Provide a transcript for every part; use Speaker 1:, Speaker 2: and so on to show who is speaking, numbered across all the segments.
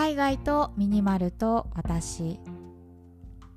Speaker 1: 海外とミニマルと私。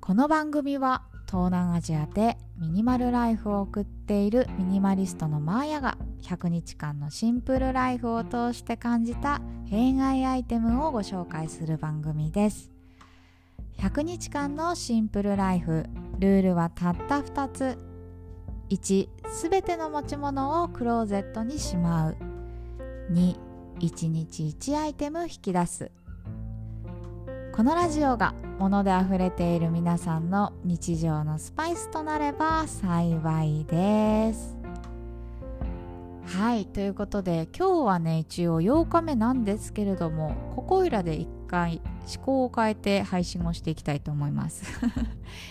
Speaker 1: この番組は東南アジアでミニマルライフを送っているミニマリストのマーヤが100日間のシンプルライフを通して感じた弊害アイテムをご紹介する番組です。100日間のシンプルライフルールはたった2つ。1すべての持ち物をクローゼットにしまう。2 1日1アイテム引き出す。このラジオが物であふれている皆さんの日常のスパイスとなれば幸いです。はい。ということで今日はね一応8日目なんですけれどもここいらで1回思考を変えて配信をしていきたいと思います。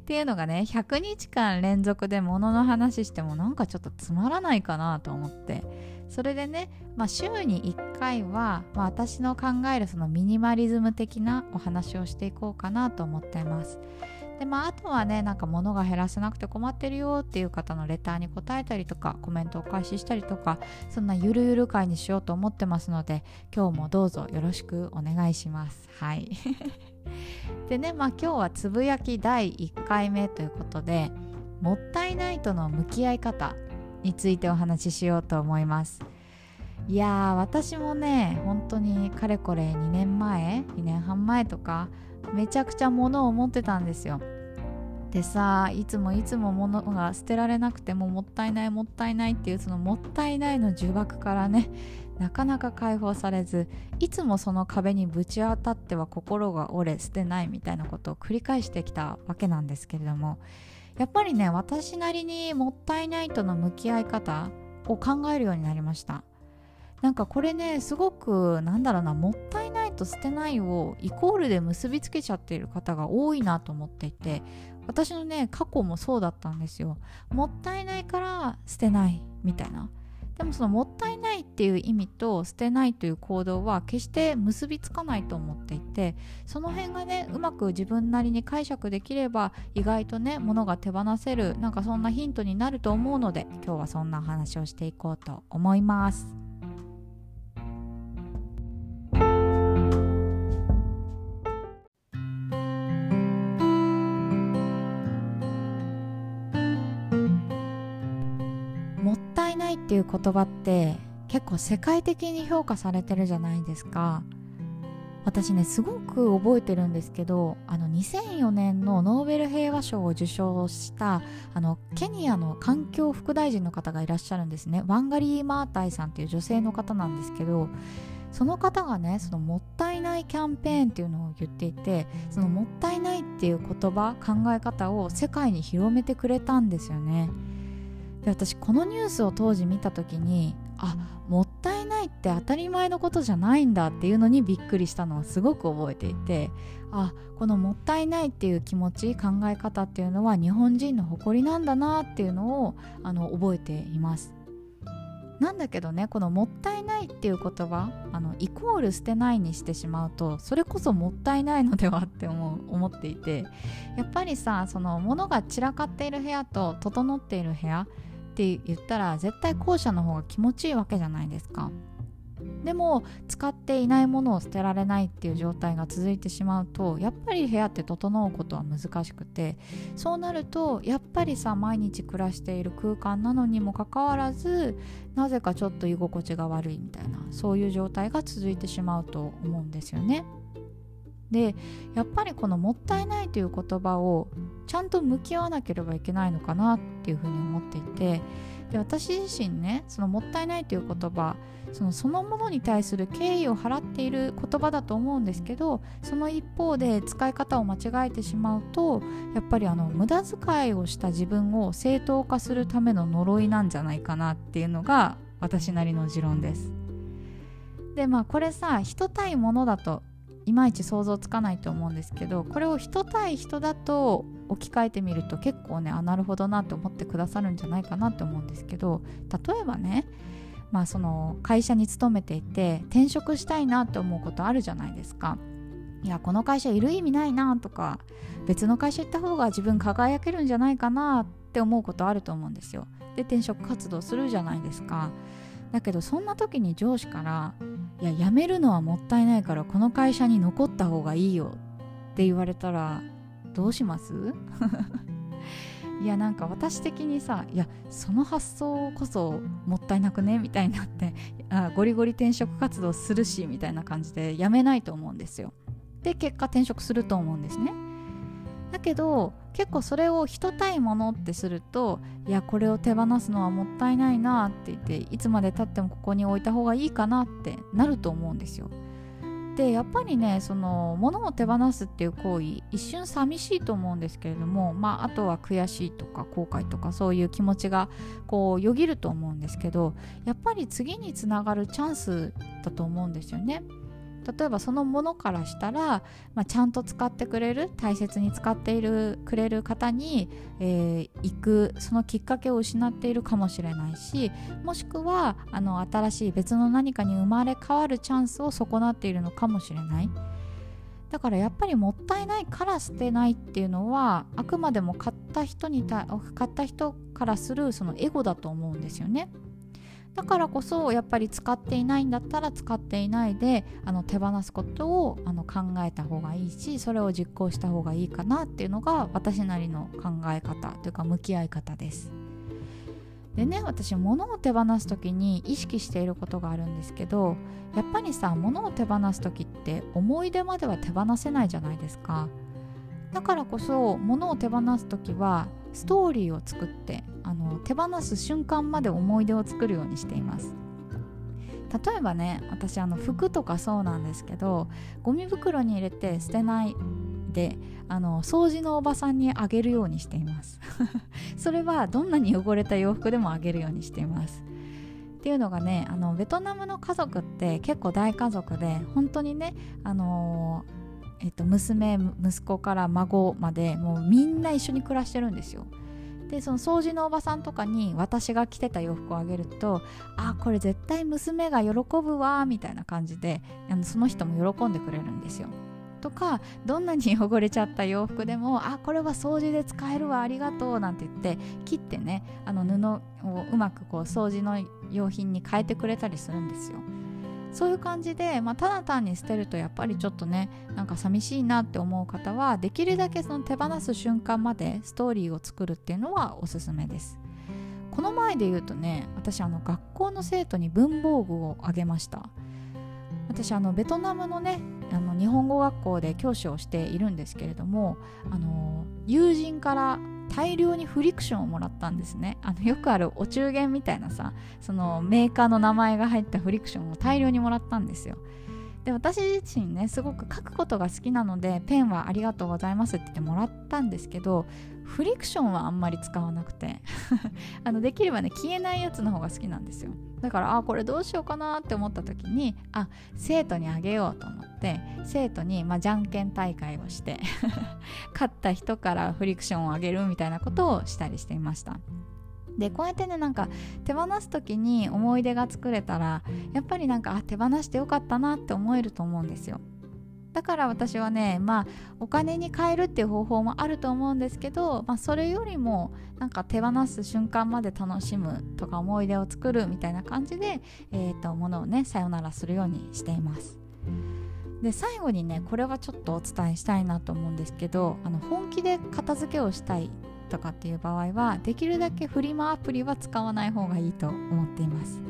Speaker 1: っていうのがね100日間連続で物の話してもなんかちょっとつまらないかなと思って。それでね、まあ、週に1回は、まあ、私の考えるそのミニマリズム的なお話をしていこうかなと思っています。でまあ、あとはねなんか物が減らせなくて困ってるよっていう方のレターに答えたりとかコメントを開始したりとかそんなゆるゆる会にしようと思ってますので今日もどうぞよろしくお願いしますはい でねまあ今日はつぶやき第1回目ということでもったいないとの向き合い方についてお話ししようと思います。いや私もね本当にかれこれ2年前2年半前とかめちゃくちゃ物を持ってたんですよ。でさいつもいつも物が捨てられなくてももったいないもったいないっていうそのもったいないの呪縛からねなかなか解放されずいつもその壁にぶち当たっては心が折れ捨てないみたいなことを繰り返してきたわけなんですけれどもやっぱりね私なりにもったいないとの向き合い方を考えるようになりました。なんかこれねすごくなんだろうなもったいないと捨てないをイコールで結びつけちゃっている方が多いなと思っていて私のね過去もそうだったんですよ。もったいないから捨てないみたいな。でもそのもったいないっていう意味と捨てないという行動は決して結びつかないと思っていてその辺がねうまく自分なりに解釈できれば意外とね物が手放せるなんかそんなヒントになると思うので今日はそんな話をしていこうと思います。もっていう言葉って結構世界的に評価されてるじゃないですか私ねすごく覚えてるんですけどあの2004年のノーベル平和賞を受賞したあのケニアの環境副大臣の方がいらっしゃるんですねワンガリー・マータイさんっていう女性の方なんですけどその方がねそのもったいないキャンペーンっていうのを言っていてそのもったいないっていう言葉考え方を世界に広めてくれたんですよね。で私このニュースを当時見た時にあもったいないって当たり前のことじゃないんだっていうのにびっくりしたのをすごく覚えていてあこのもったいないっていう気持ち考え方っていうのは日本人の誇りなんだなっていうのをあの覚えています。なんだけどねこのもったいないっていう言葉あのイコール捨てないにしてしまうとそれこそもったいないのではって思う思っていてやっぱりさその物が散らかっている部屋と整っている部屋って言ったら絶対後者の方が気持ちいいわけじゃないですかでも使っていないものを捨てられないっていう状態が続いてしまうとやっぱり部屋って整うことは難しくてそうなるとやっぱりさ毎日暮らしている空間なのにもかかわらずなぜかちょっと居心地が悪いみたいなそういう状態が続いてしまうと思うんですよね。でやっぱりこの「もったいない」という言葉をちゃんと向き合わなければいけないのかなっていうふうに思っていてで私自身ねその「もったいない」という言葉そのそのものに対する敬意を払っている言葉だと思うんですけどその一方で使い方を間違えてしまうとやっぱりあの無駄遣いをした自分を正当化するための呪いなんじゃないかなっていうのが私なりの持論です。でまあこれさ人対物だといまいち想像つかないと思うんですけどこれを人対人だと置き換えてみると結構ねあなるほどなと思ってくださるんじゃないかなと思うんですけど例えばねまあその会社に勤めていて転職したいなって思うことあるじゃないですか。いやこの会社いる意味ないなとか別の会社行った方が自分輝けるんじゃないかなって思うことあると思うんですよ。で転職活動するじゃないですか。だけどそんな時に上司からいや辞めるのはもったいないからこの会社に残った方がいいよって言われたらどうします？いやなんか私的にさいやその発想こそもったいなくね？みたいになってあゴリゴリ転職活動するしみたいな感じで辞めないと思うんですよ。で結果転職すると思うんですね。だけど結構それを人対ものってするといやこれを手放すのはもったいないなって言っていつまでたってもここに置いた方がいいかなってなると思うんですよでやっぱりねその物を手放すっていう行為一瞬寂しいと思うんですけれどもまああとは悔しいとか後悔とかそういう気持ちがこうよぎると思うんですけどやっぱり次につながるチャンスだと思うんですよね。例えばそのものからしたら、まあ、ちゃんと使ってくれる大切に使っているくれる方に、えー、行くそのきっかけを失っているかもしれないしもしくはあの新しい別の何かに生まれ変わるチャンスを損なっているのかもしれないだからやっぱりもったいないから捨てないっていうのはあくまでも買った人に買った人からするそのエゴだと思うんですよね。だからこそやっぱり使っていないんだったら使っていないであの手放すことをあの考えた方がいいしそれを実行した方がいいかなっていうのが私なりの考え方というか向き合い方です。でね私物を手放す時に意識していることがあるんですけどやっぱりさ物を手放す時って思い出までは手放せないじゃないですか。だからこそ物を手放す時はストーリーを作ってあの手放す瞬間まで思い出を作るようにしています。例えばね私あの服とかそうなんですけどゴミ袋に入れて捨てないであの掃除のおばさんにあげるようにしています。それはどんなに汚れた洋服でもあげるようにしています。っていうのがねあのベトナムの家族って結構大家族で本当にねあのーえっと、娘息子から孫までもうみんな一緒に暮らしてるんですよ。でその掃除のおばさんとかに私が着てた洋服をあげるとあこれ絶対娘が喜ぶわみたいな感じであのその人も喜んでくれるんですよ。とかどんなに汚れちゃった洋服でもあこれは掃除で使えるわありがとうなんて言って切ってねあの布をうまくこう掃除の用品に変えてくれたりするんですよ。そういう感じで、まあ、ただ単に捨てるとやっぱりちょっとねなんか寂しいなって思う方はできるだけその手放す瞬間までストーリーを作るっていうのはおすすめです。この前で言うとね私あの学校の生徒に文房具をあげました。私あのベトナムのねあの日本語学校で教師をしているんですけれどもあの友人から大量にフリクションをもらったんですね。あのよくあるお中元みたいなさそのメーカーの名前が入ったフリクションを大量にもらったんですよ。で私自身ねすごく書くことが好きなのでペンはありがとうございますって言ってもらったんですけどフリクションはあんまり使わなくて。あのできればね消えないやつの方が好きなんですよ。だからあこれどうしようかなって思った時にあ生徒にあげようと思って生徒に、まあ、じゃんけん大会をして 勝った人からフリクションをあげるみたいなことをしたりしていました。でこうやってねなんか手放す時に思い出が作れたらやっぱりなんかあ手放してよかったなって思えると思うんですよ。だから私はねまあお金に換えるっていう方法もあると思うんですけど、まあ、それよりもなんか手放す瞬間まで楽しむとか思い出を作るみたいな感じで、えーと、物をねさよならするようにしています。で最後にねこれはちょっとお伝えしたいなと思うんですけどあの本気で片付けをしたいとかっていう場合はできるだけフリマアプリは使わない方がいいと思っています。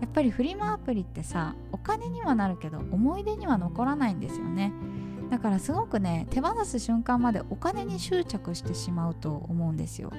Speaker 1: やっぱりフリマアプリってさお金にはなるけど思い出には残らないんですよね。だからすごくね手放す瞬間までお金に執着してしまうと思うんですよ。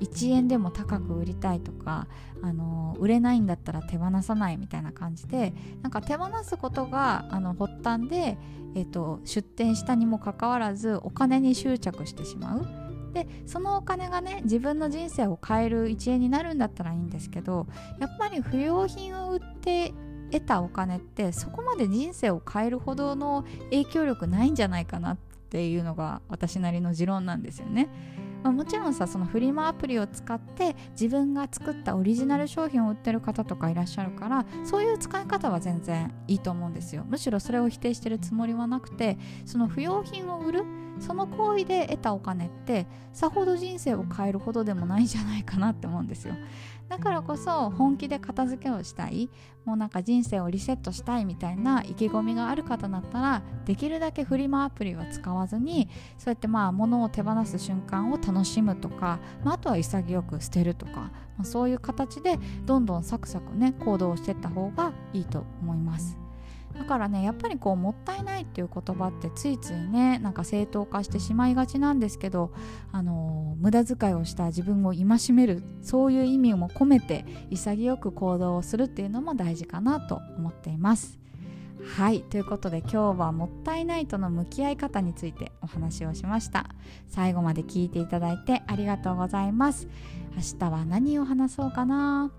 Speaker 1: 1円でも高く売りたいとか、あの売れないんだったら手放さないみたいな感じでなんか手放すことがあの発端で、えーと出店したにもかかわらずお金に執着してしまう。でそのお金がね自分の人生を変える一円になるんだったらいいんですけどやっぱり不用品を売って得たお金ってそこまで人生を変えるほどの影響力ないんじゃないかなっていうのが私なりの持論なんですよね。まあ、もちろんさそのフリマアプリを使って自分が作ったオリジナル商品を売ってる方とかいらっしゃるからそういう使い方は全然いいと思うんですよむしろそれを否定してるつもりはなくてその不用品を売るその行為で得たお金ってさほど人生を変えるほどでもないんじゃないかなって思うんですよだからこそ本気で片付けをしたいもうなんか人生をリセットしたいみたいな意気込みがある方だったらできるだけフリマアプリは使わずにそうやってまあ物を手放す瞬間を楽しむとか、まあ、あとは潔く捨てるとか、まあ、そういう形でどんどんサクサクね行動していった方がいいと思います。だからねやっぱりこうもったいないっていう言葉ってついついねなんか正当化してしまいがちなんですけどあの、無駄遣いをした自分を戒めるそういう意味も込めて潔く行動をするっていうのも大事かなと思っています。はいということで今日はもったいないとの向き合い方についてお話をしました。最後まで聞いていただいてありがとうございます。明日は何を話そうかな？